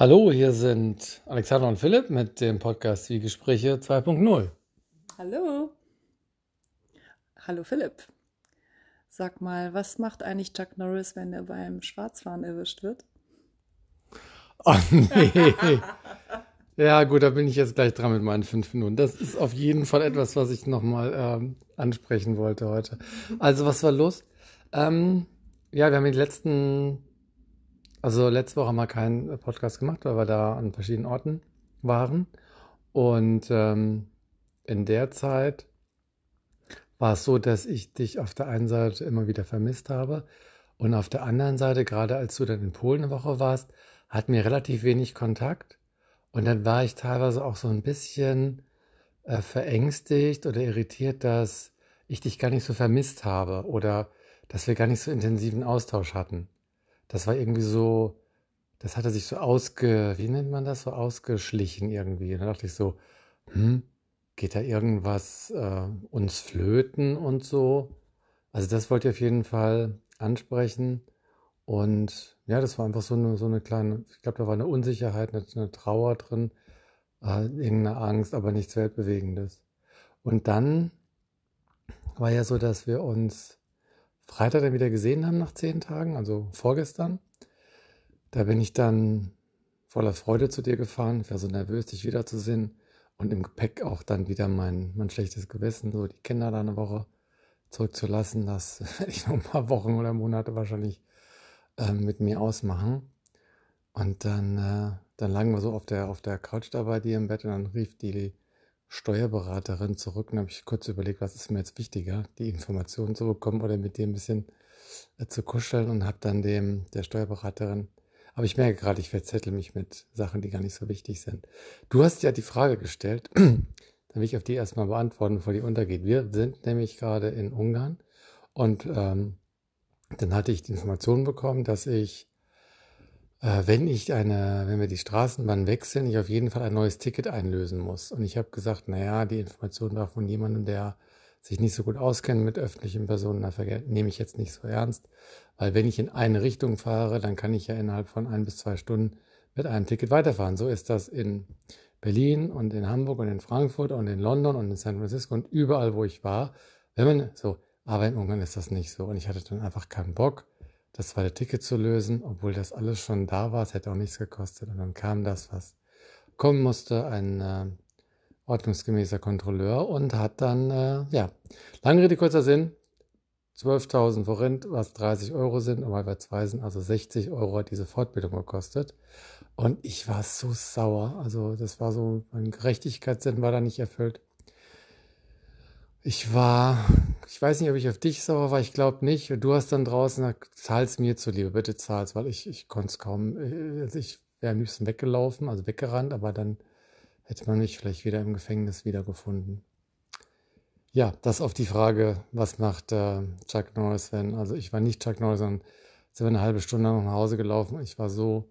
Hallo, hier sind Alexander und Philipp mit dem Podcast Wie Gespräche 2.0. Hallo. Hallo Philipp. Sag mal, was macht eigentlich Chuck Norris, wenn er beim Schwarzfahren erwischt wird? Oh nee. Ja, gut, da bin ich jetzt gleich dran mit meinen fünf Minuten. Das ist auf jeden Fall etwas, was ich nochmal ähm, ansprechen wollte heute. Also, was war los? Ähm, ja, wir haben die letzten also letzte Woche wir keinen Podcast gemacht, weil wir da an verschiedenen Orten waren. Und ähm, in der Zeit war es so, dass ich dich auf der einen Seite immer wieder vermisst habe und auf der anderen Seite, gerade als du dann in Polen eine Woche warst, hatten wir relativ wenig Kontakt. Und dann war ich teilweise auch so ein bisschen äh, verängstigt oder irritiert, dass ich dich gar nicht so vermisst habe oder dass wir gar nicht so intensiven Austausch hatten das war irgendwie so, das hatte sich so ausge, wie nennt man das, so ausgeschlichen irgendwie. Und da dachte ich so, hm, geht da irgendwas äh, uns flöten und so? Also das wollte ich auf jeden Fall ansprechen. Und ja, das war einfach so eine, so eine kleine, ich glaube, da war eine Unsicherheit, eine, eine Trauer drin, äh, irgendeine Angst, aber nichts Weltbewegendes. Und dann war ja so, dass wir uns Freitag dann wieder gesehen haben nach zehn Tagen, also vorgestern. Da bin ich dann voller Freude zu dir gefahren. Ich war so nervös, dich wiederzusehen. Und im Gepäck auch dann wieder mein, mein schlechtes Gewissen, so die Kinder da eine Woche zurückzulassen. Das werde ich noch ein paar Wochen oder Monate wahrscheinlich äh, mit mir ausmachen. Und dann, äh, dann lagen wir so auf der, auf der Couch da bei dir im Bett und dann rief die Steuerberaterin zurück und habe ich kurz überlegt, was ist mir jetzt wichtiger, die Informationen zu bekommen oder mit dem ein bisschen äh, zu kuscheln und habe dann dem der Steuerberaterin, aber ich merke gerade, ich verzettel mich mit Sachen, die gar nicht so wichtig sind. Du hast ja die Frage gestellt, dann will ich auf die erstmal beantworten, bevor die untergeht. Wir sind nämlich gerade in Ungarn und ähm, dann hatte ich die Information bekommen, dass ich äh, wenn ich eine, wenn wir die Straßenbahn wechseln, ich auf jeden Fall ein neues Ticket einlösen muss. Und ich habe gesagt, naja, die Information war von jemandem, der sich nicht so gut auskennt mit öffentlichen Personennahverkehr, nehme ich jetzt nicht so ernst. Weil wenn ich in eine Richtung fahre, dann kann ich ja innerhalb von ein bis zwei Stunden mit einem Ticket weiterfahren. So ist das in Berlin und in Hamburg und in Frankfurt und in London und in San Francisco und überall, wo ich war. Wenn man so, aber in Ungarn ist das nicht so. Und ich hatte dann einfach keinen Bock das zweite Ticket zu lösen, obwohl das alles schon da war. Es hätte auch nichts gekostet. Und dann kam das, was kommen musste, ein äh, ordnungsgemäßer Kontrolleur und hat dann, äh, ja, lange Rede, kurzer Sinn, 12.000 Forint, was 30 Euro sind, weil wir zwei sind, also 60 Euro hat diese Fortbildung gekostet. Und ich war so sauer. Also das war so, mein Gerechtigkeitssinn war da nicht erfüllt. Ich war, ich weiß nicht, ob ich auf dich sauer war, ich glaube nicht. Du hast dann draußen gesagt, zahl's mir zuliebe, bitte zahl's, weil ich, ich konnte es kaum, äh, also ich wäre am liebsten weggelaufen, also weggerannt, aber dann hätte man mich vielleicht wieder im Gefängnis wiedergefunden. Ja, das auf die Frage, was macht äh, Chuck Norris, wenn, also ich war nicht Chuck Norris, sondern sind wir eine halbe Stunde nach Hause gelaufen. Ich war so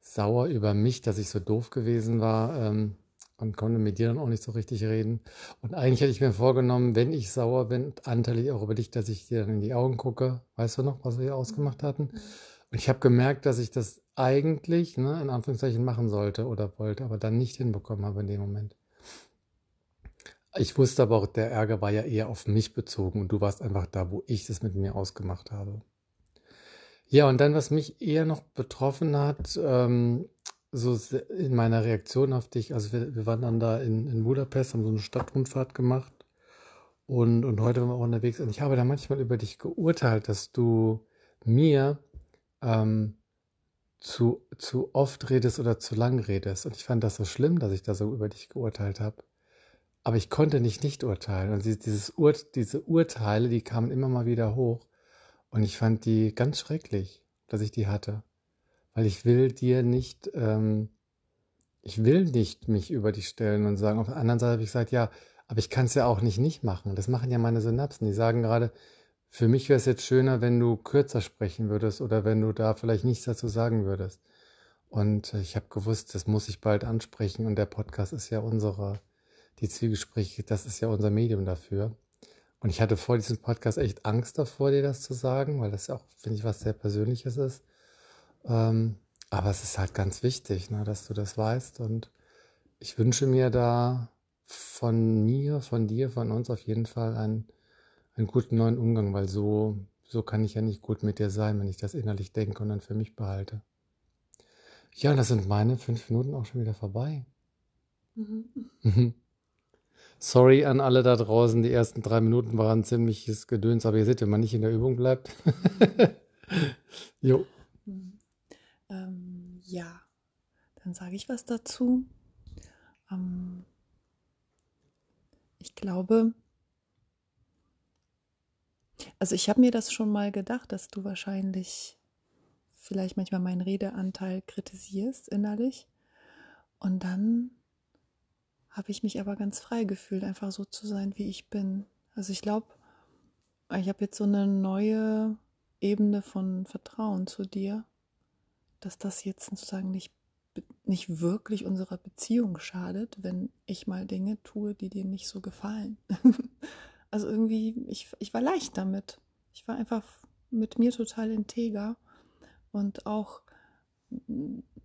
sauer über mich, dass ich so doof gewesen war. Ähm, und konnte mit dir dann auch nicht so richtig reden. Und eigentlich hätte ich mir vorgenommen, wenn ich sauer bin, anteilig auch über dich, dass ich dir dann in die Augen gucke. Weißt du noch, was wir hier ausgemacht hatten? Mhm. Und ich habe gemerkt, dass ich das eigentlich, ne, in Anführungszeichen, machen sollte oder wollte, aber dann nicht hinbekommen habe in dem Moment. Ich wusste aber auch, der Ärger war ja eher auf mich bezogen und du warst einfach da, wo ich das mit mir ausgemacht habe. Ja, und dann, was mich eher noch betroffen hat, ähm, so in meiner Reaktion auf dich, also wir, wir waren dann da in, in Budapest, haben so eine Stadtrundfahrt gemacht und, und heute waren wir auch unterwegs und ich habe da manchmal über dich geurteilt, dass du mir ähm, zu, zu oft redest oder zu lang redest. Und ich fand das so schlimm, dass ich da so über dich geurteilt habe. Aber ich konnte nicht nicht urteilen. Und dieses Ur, diese Urteile, die kamen immer mal wieder hoch. Und ich fand die ganz schrecklich, dass ich die hatte weil ich will dir nicht, ähm, ich will nicht mich über dich stellen und sagen. Auf der anderen Seite habe ich gesagt, ja, aber ich kann es ja auch nicht nicht machen. Das machen ja meine Synapsen. Die sagen gerade, für mich wäre es jetzt schöner, wenn du kürzer sprechen würdest oder wenn du da vielleicht nichts dazu sagen würdest. Und ich habe gewusst, das muss ich bald ansprechen und der Podcast ist ja unsere, die Zwiegespräche, das ist ja unser Medium dafür. Und ich hatte vor diesem Podcast echt Angst davor, dir das zu sagen, weil das ja auch, finde ich, was sehr Persönliches ist. Ähm, aber es ist halt ganz wichtig, ne, dass du das weißt. Und ich wünsche mir da von mir, von dir, von uns auf jeden Fall einen, einen guten neuen Umgang, weil so, so kann ich ja nicht gut mit dir sein, wenn ich das innerlich denke und dann für mich behalte. Ja, das sind meine fünf Minuten auch schon wieder vorbei. Mhm. Sorry an alle da draußen, die ersten drei Minuten waren ziemliches Gedöns, aber ihr seht, wenn man nicht in der Übung bleibt. jo. Ja, dann sage ich was dazu. Ähm, ich glaube, also ich habe mir das schon mal gedacht, dass du wahrscheinlich vielleicht manchmal meinen Redeanteil kritisierst innerlich. Und dann habe ich mich aber ganz frei gefühlt, einfach so zu sein, wie ich bin. Also ich glaube, ich habe jetzt so eine neue Ebene von Vertrauen zu dir, dass das jetzt sozusagen nicht, nicht wirklich unserer Beziehung schadet, wenn ich mal Dinge tue, die dir nicht so gefallen. also irgendwie, ich, ich war leicht damit. Ich war einfach mit mir total integer und auch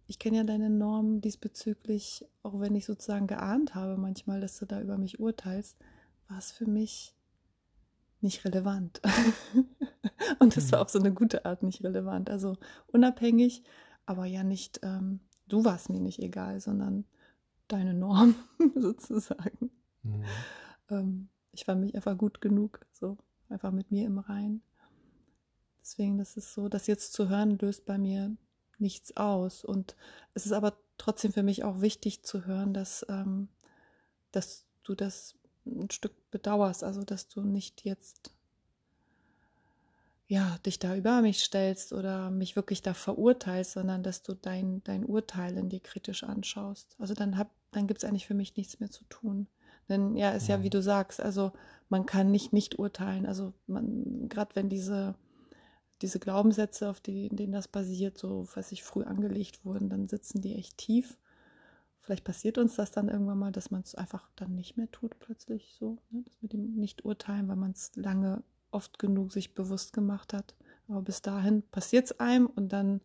ich kenne ja deine Normen diesbezüglich, auch wenn ich sozusagen geahnt habe manchmal, dass du da über mich urteilst, war es für mich nicht relevant. und das war mhm. auf so eine gute Art nicht relevant. Also unabhängig, aber ja nicht, ähm, du warst mir nicht egal, sondern deine Norm sozusagen. Mhm. Ähm, ich fand mich einfach gut genug, so einfach mit mir im Rein. Deswegen, das ist so, das jetzt zu hören, löst bei mir nichts aus. Und es ist aber trotzdem für mich auch wichtig zu hören, dass, ähm, dass du das ein Stück bedauerst, also dass du nicht jetzt ja, dich da über mich stellst oder mich wirklich da verurteilst, sondern dass du dein, dein Urteil in dir kritisch anschaust. Also dann, hab, dann gibt es eigentlich für mich nichts mehr zu tun. Denn ja, ist ja, ja wie du sagst, also man kann nicht nicht urteilen. Also man, gerade wenn diese diese Glaubenssätze, auf die, denen das basiert, so was ich früh angelegt wurden, dann sitzen die echt tief. Vielleicht passiert uns das dann irgendwann mal, dass man es einfach dann nicht mehr tut, plötzlich so, ne? dass mit dem nicht urteilen, weil man es lange oft genug sich bewusst gemacht hat. Aber bis dahin passiert es einem und dann,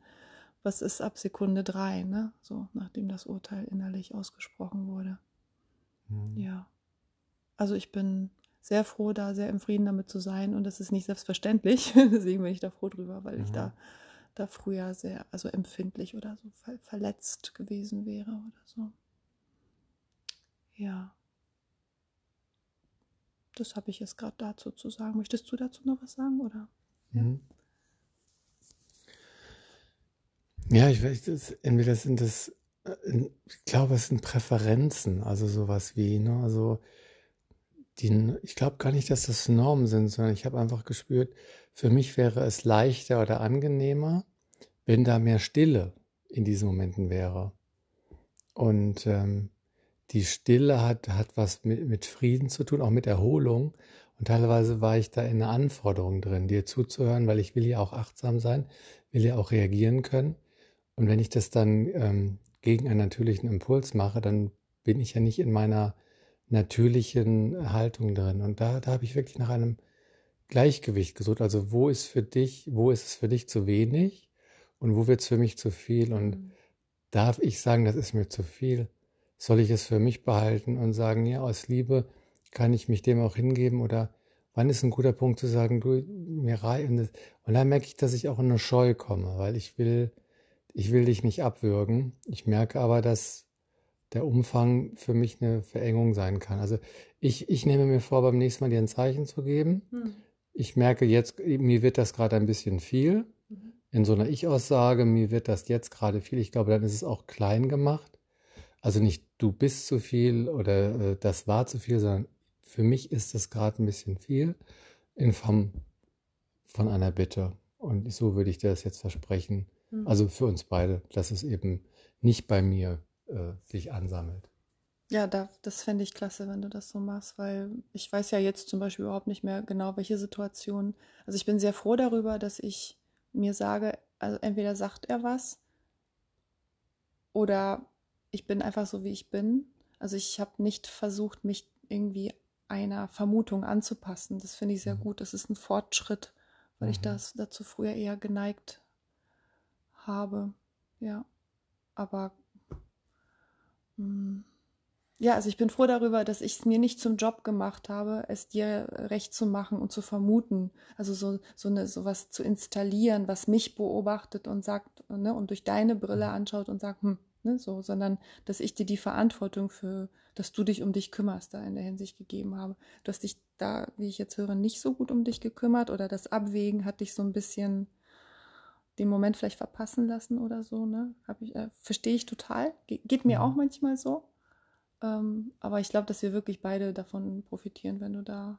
was ist ab Sekunde drei, ne? So, nachdem das Urteil innerlich ausgesprochen wurde. Mhm. Ja. Also ich bin sehr froh, da sehr im Frieden damit zu sein. Und das ist nicht selbstverständlich. Deswegen bin ich da froh drüber, weil mhm. ich da, da früher sehr, also empfindlich oder so ver verletzt gewesen wäre oder so. Ja. Das habe ich jetzt gerade dazu zu sagen. Möchtest du dazu noch was sagen, oder? Mhm. Ja, ich weiß, das, entweder sind das, äh, ich glaube, es sind Präferenzen, also sowas wie, ne, also die, ich glaube gar nicht, dass das Normen sind, sondern ich habe einfach gespürt, für mich wäre es leichter oder angenehmer, wenn da mehr Stille in diesen Momenten wäre. Und ähm, die Stille hat, hat was mit, mit Frieden zu tun, auch mit Erholung. Und teilweise war ich da in einer Anforderung drin, dir zuzuhören, weil ich will ja auch achtsam sein, will ja auch reagieren können. Und wenn ich das dann ähm, gegen einen natürlichen Impuls mache, dann bin ich ja nicht in meiner natürlichen Haltung drin. Und da, da habe ich wirklich nach einem Gleichgewicht gesucht. Also wo ist für dich, wo ist es für dich zu wenig und wo wird es für mich zu viel? Und mhm. darf ich sagen, das ist mir zu viel? Soll ich es für mich behalten und sagen, ja, aus Liebe kann ich mich dem auch hingeben? Oder wann ist ein guter Punkt zu sagen, du, mir rein. Und dann merke ich, dass ich auch in eine Scheu komme, weil ich will, ich will dich nicht abwürgen. Ich merke aber, dass der Umfang für mich eine Verengung sein kann. Also ich, ich nehme mir vor, beim nächsten Mal dir ein Zeichen zu geben. Hm. Ich merke jetzt, mir wird das gerade ein bisschen viel. Mhm. In so einer Ich-Aussage, mir wird das jetzt gerade viel. Ich glaube, dann ist es auch klein gemacht. Also nicht du bist zu viel oder äh, das war zu viel, sondern für mich ist das gerade ein bisschen viel in Form von einer Bitte. Und so würde ich dir das jetzt versprechen. Mhm. Also für uns beide, dass es eben nicht bei mir äh, sich ansammelt. Ja, da, das fände ich klasse, wenn du das so machst, weil ich weiß ja jetzt zum Beispiel überhaupt nicht mehr genau, welche Situation. Also ich bin sehr froh darüber, dass ich mir sage, also entweder sagt er was oder ich bin einfach so, wie ich bin. Also ich habe nicht versucht, mich irgendwie einer Vermutung anzupassen. Das finde ich sehr Mhm. gut. Das ist ein Fortschritt, weil ich Mhm. das dazu früher eher geneigt habe. Ja, aber ja, also ich bin froh darüber, dass ich es mir nicht zum Job gemacht habe, es dir recht zu machen und zu vermuten. Also so, so eine, sowas zu installieren, was mich beobachtet und sagt, ne, und durch deine Brille Mhm. anschaut und sagt, hm, ne, so, sondern dass ich dir die Verantwortung für, dass du dich um dich kümmerst, da in der Hinsicht gegeben habe. Du hast dich da, wie ich jetzt höre, nicht so gut um dich gekümmert oder das Abwägen hat dich so ein bisschen den Moment vielleicht verpassen lassen oder so, ne? Ich, äh, verstehe ich total. Ge geht mir Mhm. auch manchmal so. Ähm, aber ich glaube, dass wir wirklich beide davon profitieren, wenn du da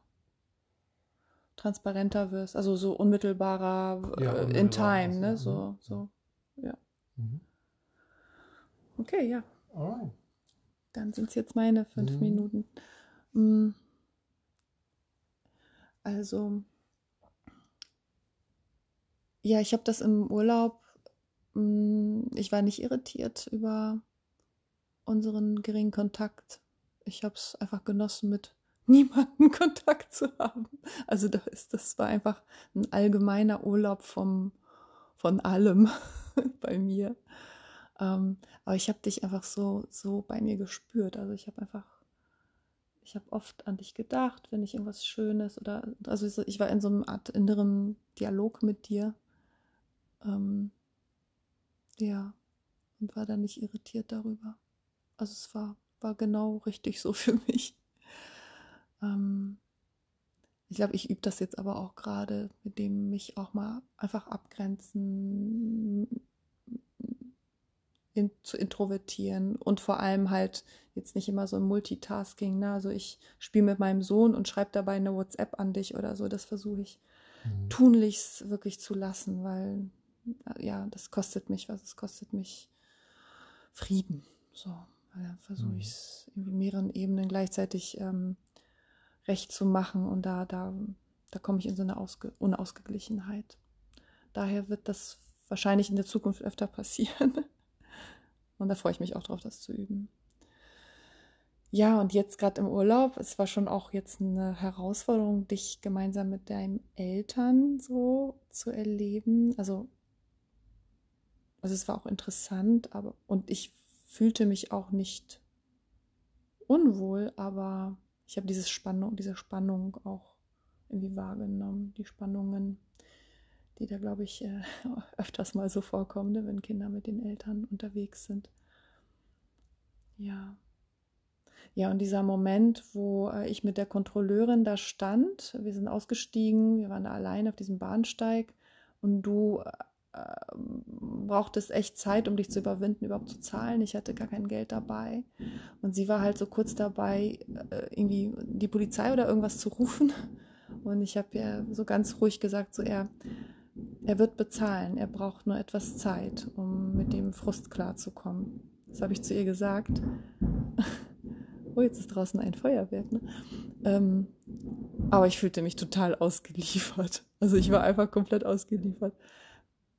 transparenter wirst, also so unmittelbarer Ja, äh, in time, ist, ne? ja. So, Mhm. so. Ja. Mhm. Okay, ja. Alright. Dann sind es jetzt meine fünf Mhm. Minuten. Mm. Also, ja, ich habe das im Urlaub, mm, ich war nicht irritiert über unseren geringen Kontakt. Ich habe es einfach genossen, mit niemandem Kontakt zu haben. Also da ist, das war einfach ein allgemeiner Urlaub vom, von allem bei mir. Ähm, aber ich habe dich einfach so, so bei mir gespürt. Also ich habe einfach, ich habe oft an dich gedacht, wenn ich irgendwas Schönes oder, also so- ich war in so einer Art inneren Dialog mit dir. Ähm, ja, und war dann nicht irritiert darüber. Also es war, war genau richtig so für mich. Ähm, ich glaube, ich übe das jetzt aber auch gerade, mit dem mich auch mal einfach abgrenzen, in, zu introvertieren und vor allem halt jetzt nicht immer so im Multitasking. Ne? Also ich spiele mit meinem Sohn und schreibe dabei eine WhatsApp an dich oder so. Das versuche ich Mhm. tunlichst wirklich zu lassen, weil ja, das kostet mich was. Es kostet mich Frieden. So, weil dann versuche Mhm. ich es irgendwie mehreren Ebenen gleichzeitig ähm, recht zu machen und da, da, da komme ich in so eine Ausge Unausgeglichenheit. Daher wird das wahrscheinlich in der Zukunft öfter passieren. Und da freue ich mich auch drauf, das zu üben. Ja, und jetzt gerade im Urlaub, es war schon auch jetzt eine Herausforderung, dich gemeinsam mit deinen Eltern so zu erleben. Also, also es war auch interessant, aber und ich fühlte mich auch nicht unwohl, aber ich habe dieses Spannung, diese Spannung auch irgendwie wahrgenommen, die Spannungen, die da, glaube ich, äh, öfters mal so vorkommen, ne, wenn Kinder mit den Eltern unterwegs sind. Ja. Ja, und dieser Moment, wo äh, ich mit der Kontrolleurin da stand, wir sind ausgestiegen, wir waren da allein auf diesem Bahnsteig und du äh, brauchtest echt Zeit, um dich zu überwinden, überhaupt zu zahlen. Ich hatte gar kein Geld dabei. Und sie war halt so kurz dabei, äh, irgendwie die Polizei oder irgendwas zu rufen. Und ich habe ihr so ganz ruhig gesagt, so er, er wird bezahlen, er braucht nur etwas Zeit, um mit dem Frust klarzukommen. Das habe ich zu ihr gesagt. Oh, jetzt ist draußen ein Feuerwerk. Ne? Ähm, aber ich fühlte mich total ausgeliefert. Also ich war einfach komplett ausgeliefert.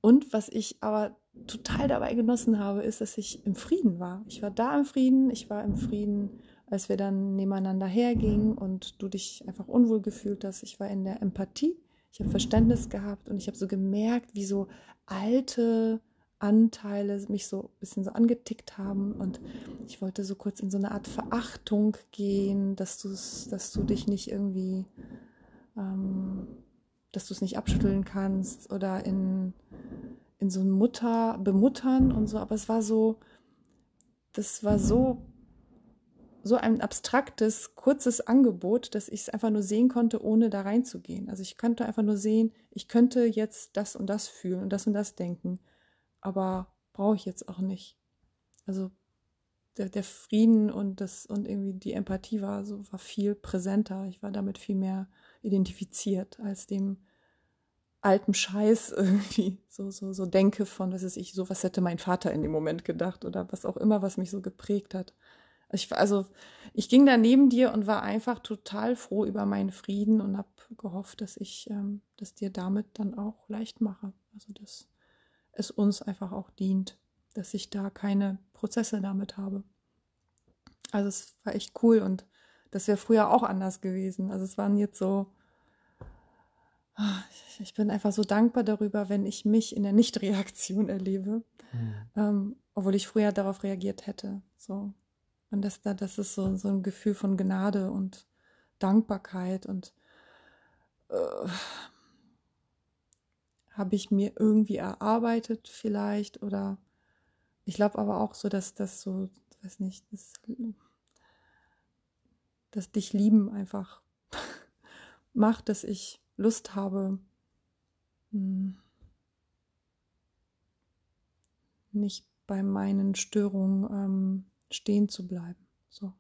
Und was ich aber total dabei genossen habe, ist, dass ich im Frieden war. Ich war da im Frieden, ich war im Frieden, als wir dann nebeneinander hergingen und du dich einfach unwohl gefühlt hast. Ich war in der Empathie, ich habe Verständnis gehabt und ich habe so gemerkt, wie so alte Anteile mich so ein bisschen so angetickt haben und ich wollte so kurz in so eine Art Verachtung gehen, dass du dass du dich nicht irgendwie, ähm, dass du es nicht abschütteln kannst oder in, in so ein Mutter, bemuttern und so, aber es war so, das war so, so ein abstraktes, kurzes Angebot, dass ich es einfach nur sehen konnte, ohne da reinzugehen. Also ich konnte einfach nur sehen, ich könnte jetzt das und das fühlen und das und das denken aber brauche ich jetzt auch nicht. Also der, der, Frieden und das und irgendwie die Empathie war so war viel präsenter. Ich war damit viel mehr identifiziert als dem alten Scheiß irgendwie so so so denke von was ist ich so was hätte mein Vater in dem Moment gedacht oder was auch immer was mich so geprägt hat. Ich, also ich ging da neben dir und war einfach total froh über meinen Frieden und habe gehofft, dass ich ähm, das dir damit dann auch leicht mache. Also das es uns einfach auch dient, dass ich da keine Prozesse damit habe. Also es war echt cool und das wäre früher auch anders gewesen. Also es waren jetzt so, ich bin einfach so dankbar darüber, wenn ich mich in der Nichtreaktion erlebe, mhm. ähm, obwohl ich früher darauf reagiert hätte. So. Und das, das ist so, so ein Gefühl von Gnade und Dankbarkeit und äh, habe ich mir irgendwie erarbeitet vielleicht oder ich glaube aber auch so, dass das so, weiß nicht, das, das dich lieben einfach macht, dass ich Lust habe, hm, nicht bei meinen Störungen ähm, stehen zu bleiben. So.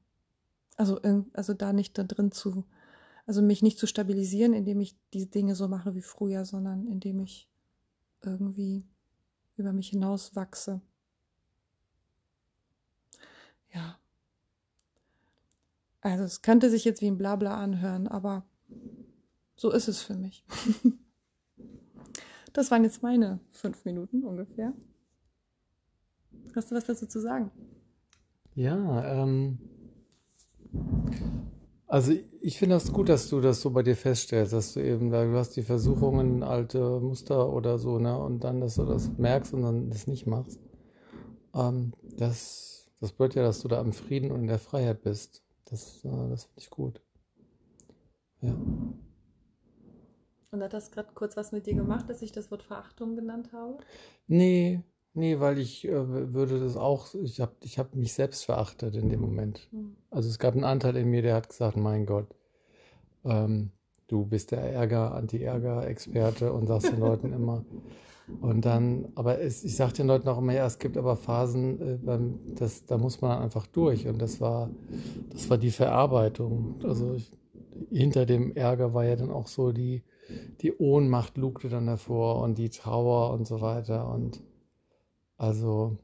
Also, also da nicht da drin zu, also mich nicht zu stabilisieren, indem ich die Dinge so mache wie früher, sondern indem ich irgendwie über mich hinaus wachse. Ja. Also es könnte sich jetzt wie ein Blabla anhören, aber so ist es für mich. Das waren jetzt meine fünf Minuten ungefähr. Hast du was dazu zu sagen? Ja, ähm, also ich finde das gut, dass du das so bei dir feststellst, dass du eben, du hast die Versuchungen, alte Muster oder so, ne, und dann, dass du das merkst und dann das nicht machst. Ähm, das, das bedeutet ja, dass du da im Frieden und in der Freiheit bist. Das, äh, das finde ich gut. Ja. Und hat das gerade kurz was mit dir gemacht, dass ich das Wort Verachtung genannt habe? Nee, Nee, weil ich äh, würde das auch, ich habe ich hab mich selbst verachtet in dem Moment. Mhm. Also es gab einen Anteil in mir, der hat gesagt, mein Gott, ähm, du bist der Ärger, Anti-Ärger-Experte und sagst den Leuten immer. Und dann, aber es, ich sage den Leuten auch immer, ja, es gibt aber Phasen, äh, beim, das, da muss man einfach durch. Und das war, das war die Verarbeitung. Also ich, hinter dem Ärger war ja dann auch so die, die Ohnmacht lugte dann davor und die Trauer und so weiter. Und also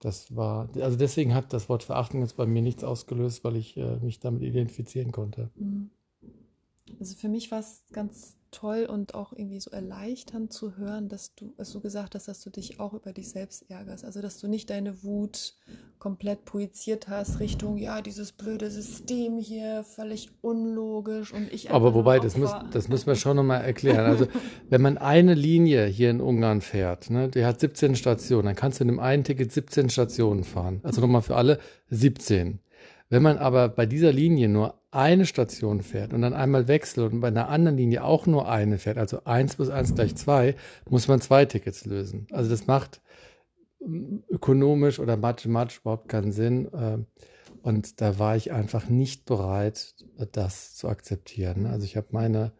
das war, also deswegen hat das Wort Verachtung jetzt bei mir nichts ausgelöst, weil ich äh, mich damit identifizieren konnte. Mhm. Also für mich war es ganz toll und auch irgendwie so erleichternd zu hören, dass du, als du gesagt hast, dass du dich auch über dich selbst ärgerst. Also, dass du nicht deine Wut komplett projiziert hast Richtung, ja, dieses blöde System hier, völlig unlogisch und ich. Aber wobei, das, muss, das müssen wir schon nochmal erklären. Also, wenn man eine Linie hier in Ungarn fährt, ne, die hat 17 Stationen, dann kannst du in dem einen Ticket 17 Stationen fahren. Also nochmal für alle 17. Wenn man aber bei dieser Linie nur eine Station fährt und dann einmal wechselt und bei einer anderen Linie auch nur eine fährt, also eins plus eins gleich zwei, muss man zwei Tickets lösen. Also das macht ähm, ökonomisch oder mathematisch überhaupt keinen Sinn. Ähm, und da war ich einfach nicht bereit, das zu akzeptieren. Also ich habe meine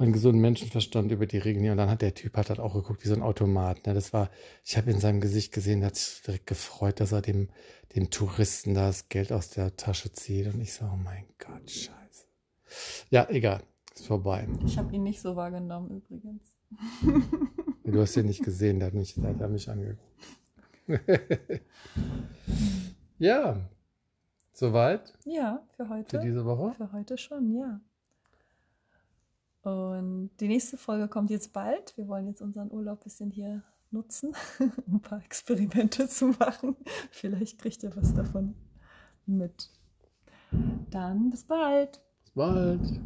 meinen gesunden Menschenverstand über die Regeln. Und dann hat der Typ hat halt auch geguckt wie so ein Automat. Ne? Das war, ich habe in seinem Gesicht gesehen, hat sich direkt gefreut, dass er dem, dem Touristen das Geld aus der Tasche zieht. Und ich so, oh mein Gott, scheiße. Ja, egal, ist vorbei. Ich habe ihn nicht so wahrgenommen übrigens. Du hast ihn nicht gesehen, der hat mich, der hat mich angeguckt. ja, soweit? Ja, für heute. Für diese Woche? Für heute schon, ja. Und die nächste Folge kommt jetzt bald. Wir wollen jetzt unseren Urlaub ein bisschen hier nutzen, um ein paar Experimente zu machen. Vielleicht kriegt ihr was davon mit. Dann bis bald. Bis bald.